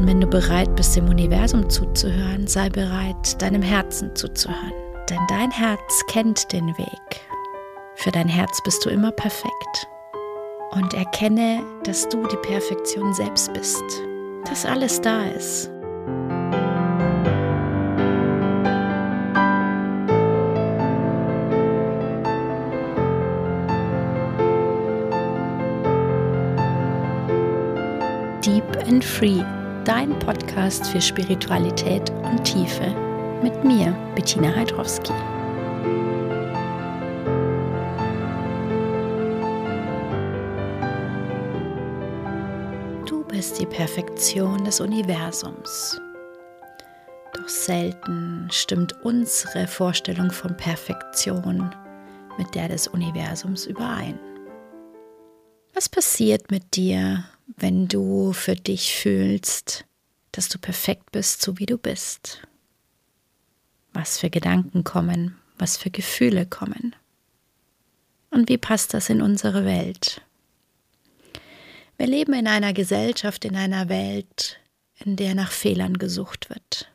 Und wenn du bereit bist, dem Universum zuzuhören, sei bereit, deinem Herzen zuzuhören. Denn dein Herz kennt den Weg. Für dein Herz bist du immer perfekt. Und erkenne, dass du die Perfektion selbst bist. Dass alles da ist. Deep and Free, dein Podcast für Spiritualität und Tiefe. Mit mir, Bettina Heidrowski. Du bist die Perfektion des Universums. Doch selten stimmt unsere Vorstellung von Perfektion mit der des Universums überein. Was passiert mit dir, wenn du für dich fühlst, dass du perfekt bist, so wie du bist. Was für Gedanken kommen, was für Gefühle kommen. Und wie passt das in unsere Welt? Wir leben in einer Gesellschaft, in einer Welt, in der nach Fehlern gesucht wird.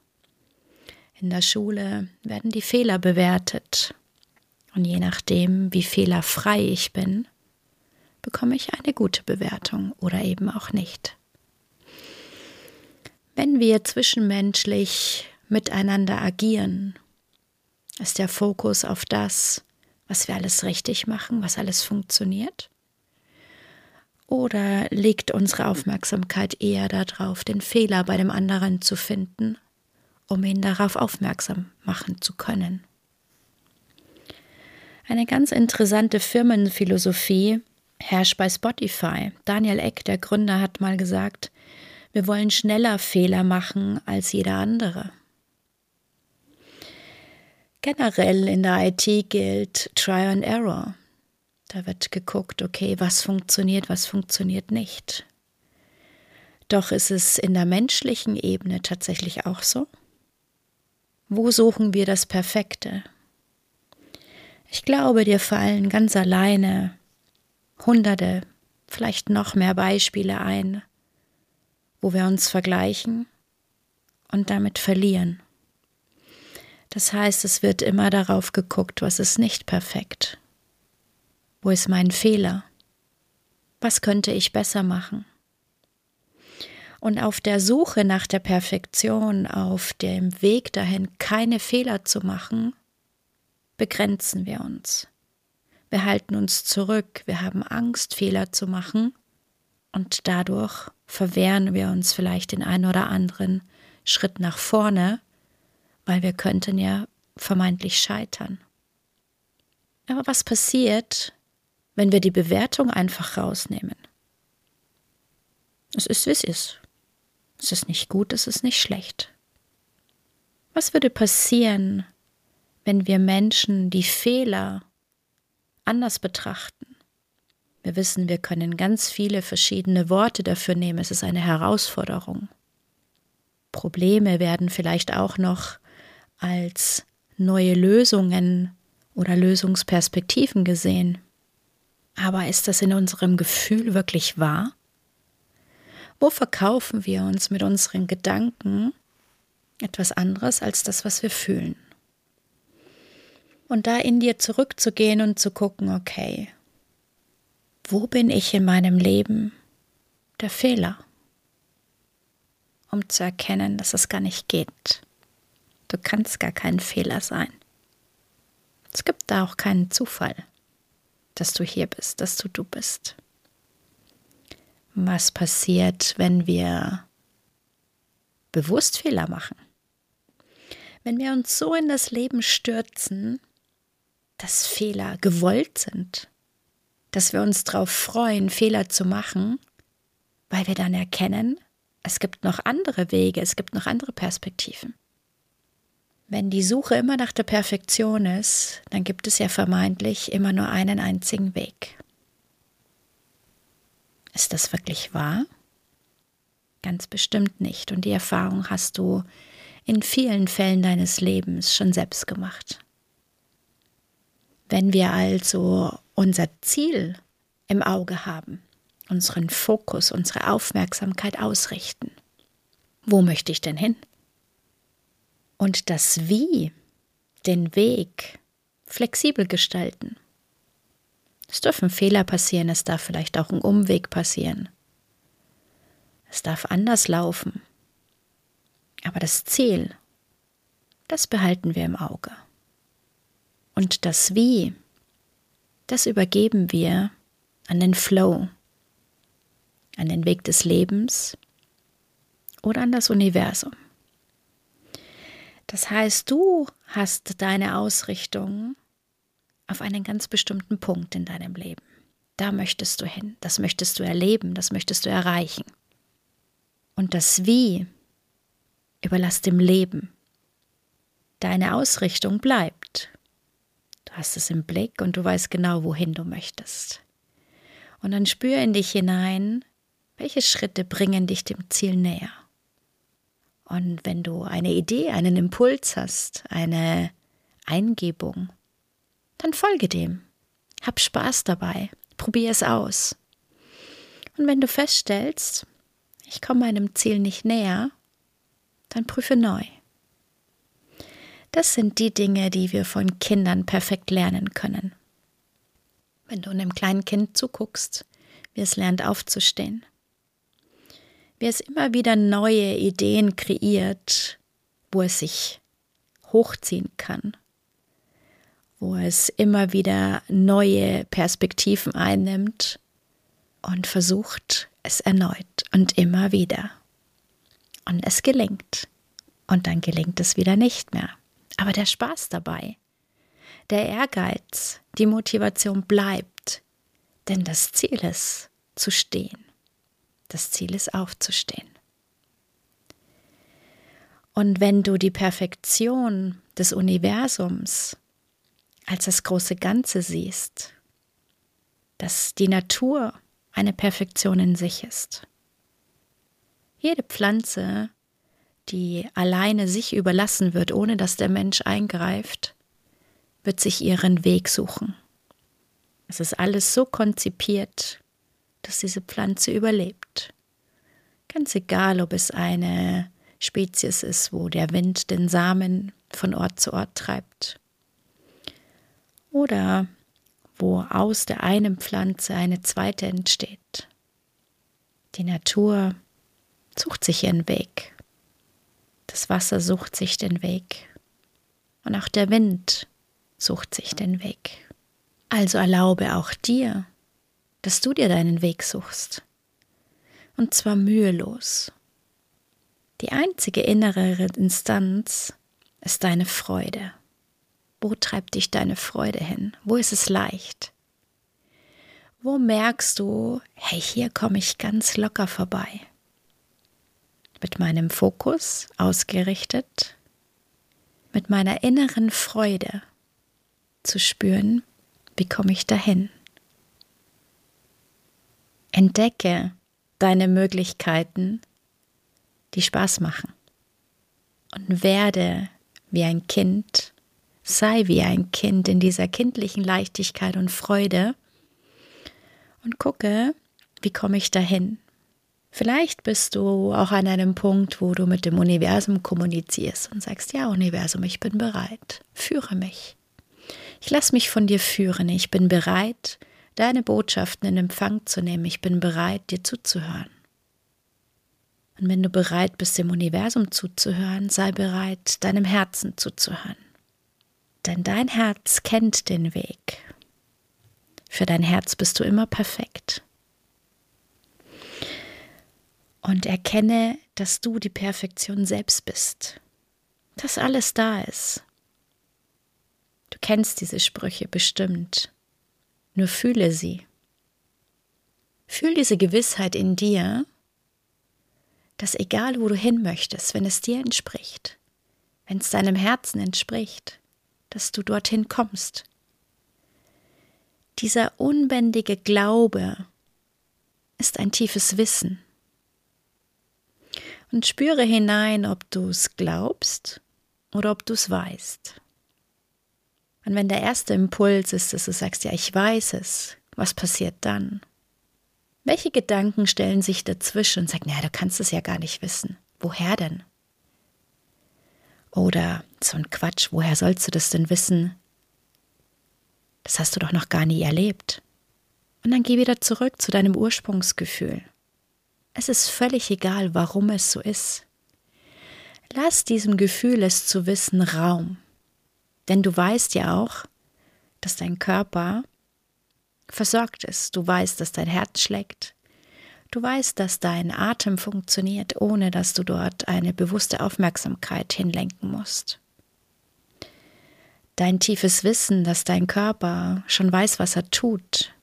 In der Schule werden die Fehler bewertet. Und je nachdem, wie fehlerfrei ich bin, bekomme ich eine gute Bewertung oder eben auch nicht. Wenn wir zwischenmenschlich miteinander agieren, ist der Fokus auf das, was wir alles richtig machen, was alles funktioniert? Oder liegt unsere Aufmerksamkeit eher darauf, den Fehler bei dem anderen zu finden, um ihn darauf aufmerksam machen zu können? Eine ganz interessante Firmenphilosophie herrscht bei Spotify. Daniel Eck, der Gründer, hat mal gesagt, wir wollen schneller Fehler machen als jeder andere. Generell in der IT gilt Try and Error. Da wird geguckt, okay, was funktioniert, was funktioniert nicht. Doch ist es in der menschlichen Ebene tatsächlich auch so? Wo suchen wir das Perfekte? Ich glaube, dir fallen ganz alleine hunderte, vielleicht noch mehr Beispiele ein, wo wir uns vergleichen und damit verlieren. Das heißt, es wird immer darauf geguckt, was ist nicht perfekt. Wo ist mein Fehler? Was könnte ich besser machen? Und auf der Suche nach der Perfektion, auf dem Weg dahin, keine Fehler zu machen, begrenzen wir uns. Wir halten uns zurück, wir haben Angst, Fehler zu machen und dadurch verwehren wir uns vielleicht den einen oder anderen Schritt nach vorne, weil wir könnten ja vermeintlich scheitern. Aber was passiert, wenn wir die Bewertung einfach rausnehmen? Es ist, wie es ist. Es ist nicht gut, es ist nicht schlecht. Was würde passieren, wenn wir Menschen die Fehler anders betrachten. Wir wissen, wir können ganz viele verschiedene Worte dafür nehmen. Es ist eine Herausforderung. Probleme werden vielleicht auch noch als neue Lösungen oder Lösungsperspektiven gesehen. Aber ist das in unserem Gefühl wirklich wahr? Wo verkaufen wir uns mit unseren Gedanken etwas anderes als das, was wir fühlen? Und da in dir zurückzugehen und zu gucken, okay, wo bin ich in meinem Leben der Fehler? Um zu erkennen, dass es gar nicht geht. Du kannst gar kein Fehler sein. Es gibt da auch keinen Zufall, dass du hier bist, dass du du bist. Was passiert, wenn wir bewusst Fehler machen? Wenn wir uns so in das Leben stürzen, dass Fehler gewollt sind, dass wir uns darauf freuen, Fehler zu machen, weil wir dann erkennen, es gibt noch andere Wege, es gibt noch andere Perspektiven. Wenn die Suche immer nach der Perfektion ist, dann gibt es ja vermeintlich immer nur einen einzigen Weg. Ist das wirklich wahr? Ganz bestimmt nicht. Und die Erfahrung hast du in vielen Fällen deines Lebens schon selbst gemacht. Wenn wir also unser Ziel im Auge haben, unseren Fokus, unsere Aufmerksamkeit ausrichten Wo möchte ich denn hin? Und das Wie, den Weg, flexibel gestalten. Es dürfen Fehler passieren, es darf vielleicht auch ein Umweg passieren. Es darf anders laufen. Aber das Ziel, das behalten wir im Auge. Und das Wie, das übergeben wir an den Flow, an den Weg des Lebens oder an das Universum. Das heißt, du hast deine Ausrichtung auf einen ganz bestimmten Punkt in deinem Leben. Da möchtest du hin, das möchtest du erleben, das möchtest du erreichen. Und das Wie überlass dem Leben. Deine Ausrichtung bleibt. Hast es im Blick und du weißt genau, wohin du möchtest. Und dann spür in dich hinein, welche Schritte bringen dich dem Ziel näher. Und wenn du eine Idee, einen Impuls hast, eine Eingebung, dann folge dem. Hab Spaß dabei. Probier es aus. Und wenn du feststellst, ich komme meinem Ziel nicht näher, dann prüfe neu. Das sind die Dinge, die wir von Kindern perfekt lernen können. Wenn du einem kleinen Kind zuguckst, wie es lernt aufzustehen, wie es immer wieder neue Ideen kreiert, wo es sich hochziehen kann, wo es immer wieder neue Perspektiven einnimmt und versucht es erneut und immer wieder. Und es gelingt. Und dann gelingt es wieder nicht mehr. Aber der Spaß dabei, der Ehrgeiz, die Motivation bleibt. Denn das Ziel ist zu stehen. Das Ziel ist aufzustehen. Und wenn du die Perfektion des Universums als das große Ganze siehst, dass die Natur eine Perfektion in sich ist. Jede Pflanze, die alleine sich überlassen wird, ohne dass der Mensch eingreift, wird sich ihren Weg suchen. Es ist alles so konzipiert, dass diese Pflanze überlebt. Ganz egal, ob es eine Spezies ist, wo der Wind den Samen von Ort zu Ort treibt. Oder wo aus der einen Pflanze eine zweite entsteht. Die Natur sucht sich ihren Weg. Das Wasser sucht sich den Weg. Und auch der Wind sucht sich den Weg. Also erlaube auch dir, dass du dir deinen Weg suchst. Und zwar mühelos. Die einzige innere Instanz ist deine Freude. Wo treibt dich deine Freude hin? Wo ist es leicht? Wo merkst du, hey, hier komme ich ganz locker vorbei? Mit meinem Fokus ausgerichtet, mit meiner inneren Freude zu spüren, wie komme ich dahin? Entdecke deine Möglichkeiten, die Spaß machen. Und werde wie ein Kind, sei wie ein Kind in dieser kindlichen Leichtigkeit und Freude und gucke, wie komme ich dahin. Vielleicht bist du auch an einem Punkt, wo du mit dem Universum kommunizierst und sagst, ja Universum, ich bin bereit, führe mich. Ich lasse mich von dir führen, ich bin bereit, deine Botschaften in Empfang zu nehmen. Ich bin bereit, dir zuzuhören. Und wenn du bereit bist, dem Universum zuzuhören, sei bereit, deinem Herzen zuzuhören. Denn dein Herz kennt den Weg. Für dein Herz bist du immer perfekt. Und erkenne, dass du die Perfektion selbst bist. Dass alles da ist. Du kennst diese Sprüche bestimmt. Nur fühle sie. Fühl diese Gewissheit in dir, dass egal wo du hin möchtest, wenn es dir entspricht, wenn es deinem Herzen entspricht, dass du dorthin kommst. Dieser unbändige Glaube ist ein tiefes Wissen. Und spüre hinein, ob du es glaubst oder ob du es weißt. Und wenn der erste Impuls ist, dass du sagst, ja, ich weiß es, was passiert dann? Welche Gedanken stellen sich dazwischen und sagen, ja, du kannst es ja gar nicht wissen. Woher denn? Oder so ein Quatsch, woher sollst du das denn wissen? Das hast du doch noch gar nie erlebt. Und dann geh wieder zurück zu deinem Ursprungsgefühl. Es ist völlig egal, warum es so ist. Lass diesem Gefühl, es zu wissen, Raum. Denn du weißt ja auch, dass dein Körper versorgt ist. Du weißt, dass dein Herz schlägt. Du weißt, dass dein Atem funktioniert, ohne dass du dort eine bewusste Aufmerksamkeit hinlenken musst. Dein tiefes Wissen, dass dein Körper schon weiß, was er tut,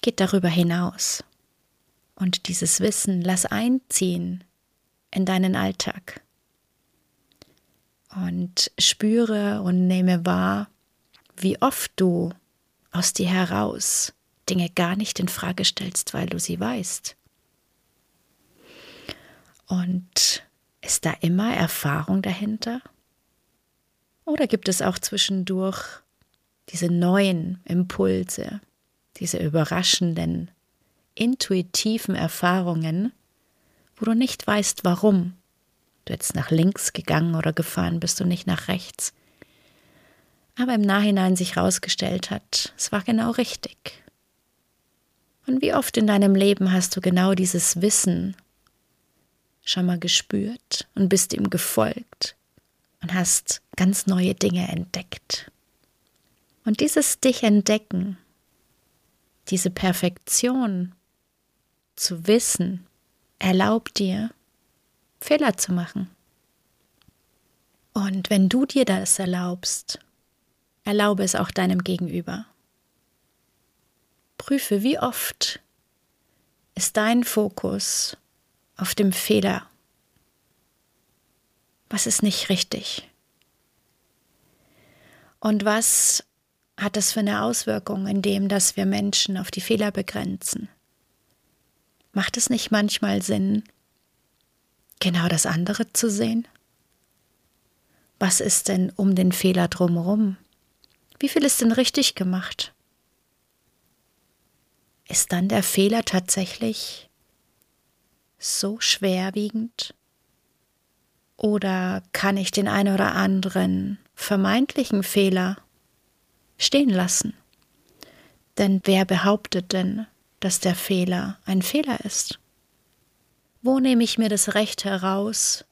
geht darüber hinaus. Und dieses Wissen lass einziehen in deinen Alltag. Und spüre und nehme wahr, wie oft du aus dir heraus Dinge gar nicht in Frage stellst, weil du sie weißt. Und ist da immer Erfahrung dahinter? Oder gibt es auch zwischendurch diese neuen Impulse, diese überraschenden, intuitiven Erfahrungen, wo du nicht weißt, warum du jetzt nach links gegangen oder gefahren bist und nicht nach rechts, aber im Nachhinein sich herausgestellt hat, es war genau richtig. Und wie oft in deinem Leben hast du genau dieses Wissen schon mal gespürt und bist ihm gefolgt und hast ganz neue Dinge entdeckt. Und dieses dich entdecken, diese Perfektion zu wissen, erlaubt dir, Fehler zu machen. Und wenn du dir das erlaubst, erlaube es auch deinem Gegenüber. Prüfe, wie oft ist dein Fokus auf dem Fehler. Was ist nicht richtig? Und was hat das für eine Auswirkung, indem dass wir Menschen auf die Fehler begrenzen? Macht es nicht manchmal Sinn, genau das andere zu sehen? Was ist denn um den Fehler drumherum? Wie viel ist denn richtig gemacht? Ist dann der Fehler tatsächlich so schwerwiegend? Oder kann ich den einen oder anderen vermeintlichen Fehler stehen lassen? Denn wer behauptet denn, dass der Fehler ein Fehler ist? Wo nehme ich mir das Recht heraus,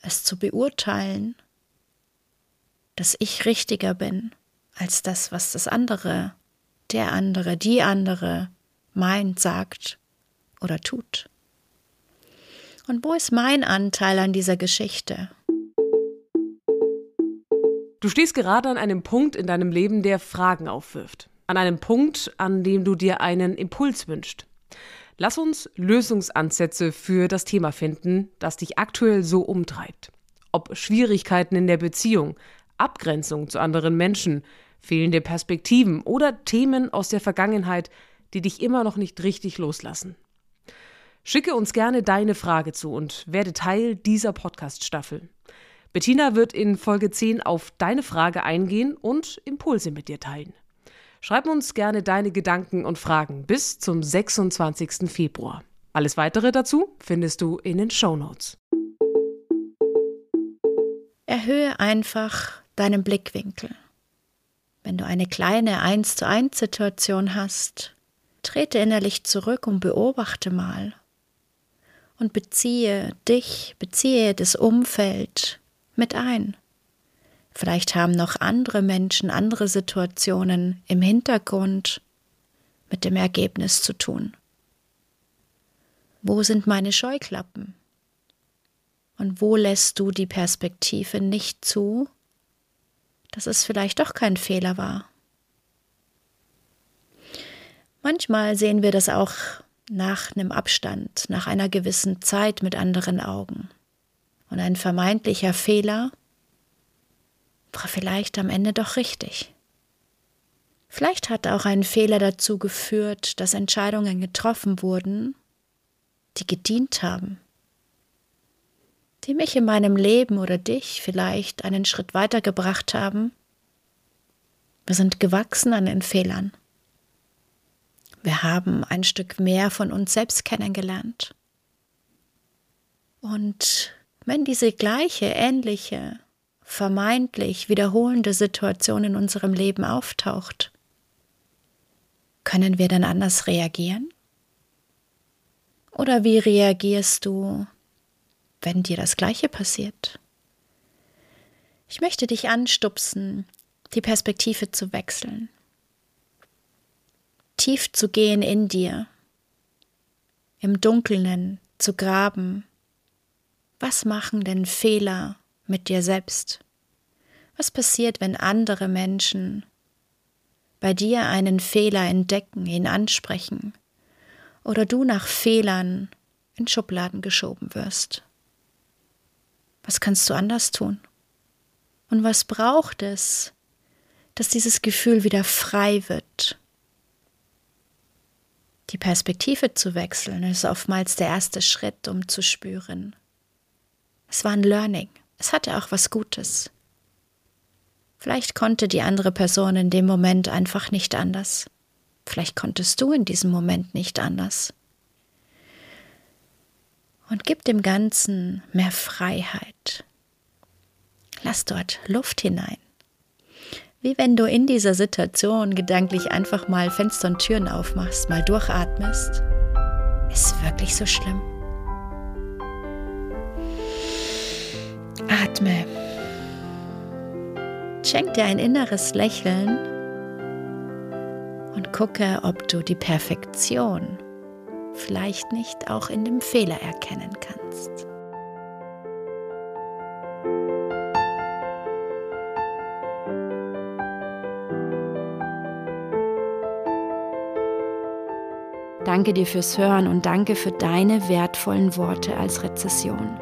es zu beurteilen, dass ich richtiger bin als das, was das andere, der andere, die andere meint, sagt oder tut? Und wo ist mein Anteil an dieser Geschichte? Du stehst gerade an einem Punkt in deinem Leben, der Fragen aufwirft. An einem Punkt, an dem du dir einen Impuls wünschst. Lass uns Lösungsansätze für das Thema finden, das dich aktuell so umtreibt. Ob Schwierigkeiten in der Beziehung, Abgrenzung zu anderen Menschen, fehlende Perspektiven oder Themen aus der Vergangenheit, die dich immer noch nicht richtig loslassen. Schicke uns gerne deine Frage zu und werde Teil dieser Podcast-Staffel. Bettina wird in Folge 10 auf deine Frage eingehen und Impulse mit dir teilen. Schreib uns gerne deine Gedanken und Fragen bis zum 26. Februar. Alles weitere dazu findest du in den Show Notes. Erhöhe einfach deinen Blickwinkel. Wenn du eine kleine 1 zu 1 Situation hast, trete innerlich zurück und beobachte mal und beziehe dich, beziehe das Umfeld mit ein. Vielleicht haben noch andere Menschen andere Situationen im Hintergrund mit dem Ergebnis zu tun. Wo sind meine Scheuklappen? Und wo lässt du die Perspektive nicht zu, dass es vielleicht doch kein Fehler war? Manchmal sehen wir das auch nach einem Abstand, nach einer gewissen Zeit mit anderen Augen. Und ein vermeintlicher Fehler war vielleicht am Ende doch richtig. Vielleicht hat auch ein Fehler dazu geführt, dass Entscheidungen getroffen wurden, die gedient haben, die mich in meinem Leben oder dich vielleicht einen Schritt weitergebracht haben. Wir sind gewachsen an den Fehlern. Wir haben ein Stück mehr von uns selbst kennengelernt. Und wenn diese gleiche, ähnliche, vermeintlich wiederholende Situation in unserem Leben auftaucht, können wir dann anders reagieren? Oder wie reagierst du, wenn dir das Gleiche passiert? Ich möchte dich anstupsen, die Perspektive zu wechseln, tief zu gehen in dir, im Dunkeln zu graben. Was machen denn Fehler mit dir selbst? Was passiert, wenn andere Menschen bei dir einen Fehler entdecken, ihn ansprechen oder du nach Fehlern in Schubladen geschoben wirst? Was kannst du anders tun? Und was braucht es, dass dieses Gefühl wieder frei wird? Die Perspektive zu wechseln ist oftmals der erste Schritt, um zu spüren. Es war ein Learning. Es hatte auch was Gutes. Vielleicht konnte die andere Person in dem Moment einfach nicht anders. Vielleicht konntest du in diesem Moment nicht anders. Und gib dem Ganzen mehr Freiheit. Lass dort Luft hinein. Wie wenn du in dieser Situation gedanklich einfach mal Fenster und Türen aufmachst, mal durchatmest. Ist wirklich so schlimm? Atme. Schenk dir ein inneres Lächeln und gucke, ob du die Perfektion vielleicht nicht auch in dem Fehler erkennen kannst. Danke dir fürs Hören und danke für deine wertvollen Worte als Rezession.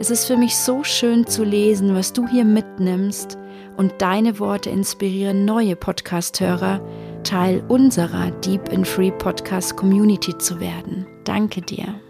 Es ist für mich so schön zu lesen, was du hier mitnimmst und deine Worte inspirieren neue Podcast-Hörer, Teil unserer Deep in Free Podcast Community zu werden. Danke dir.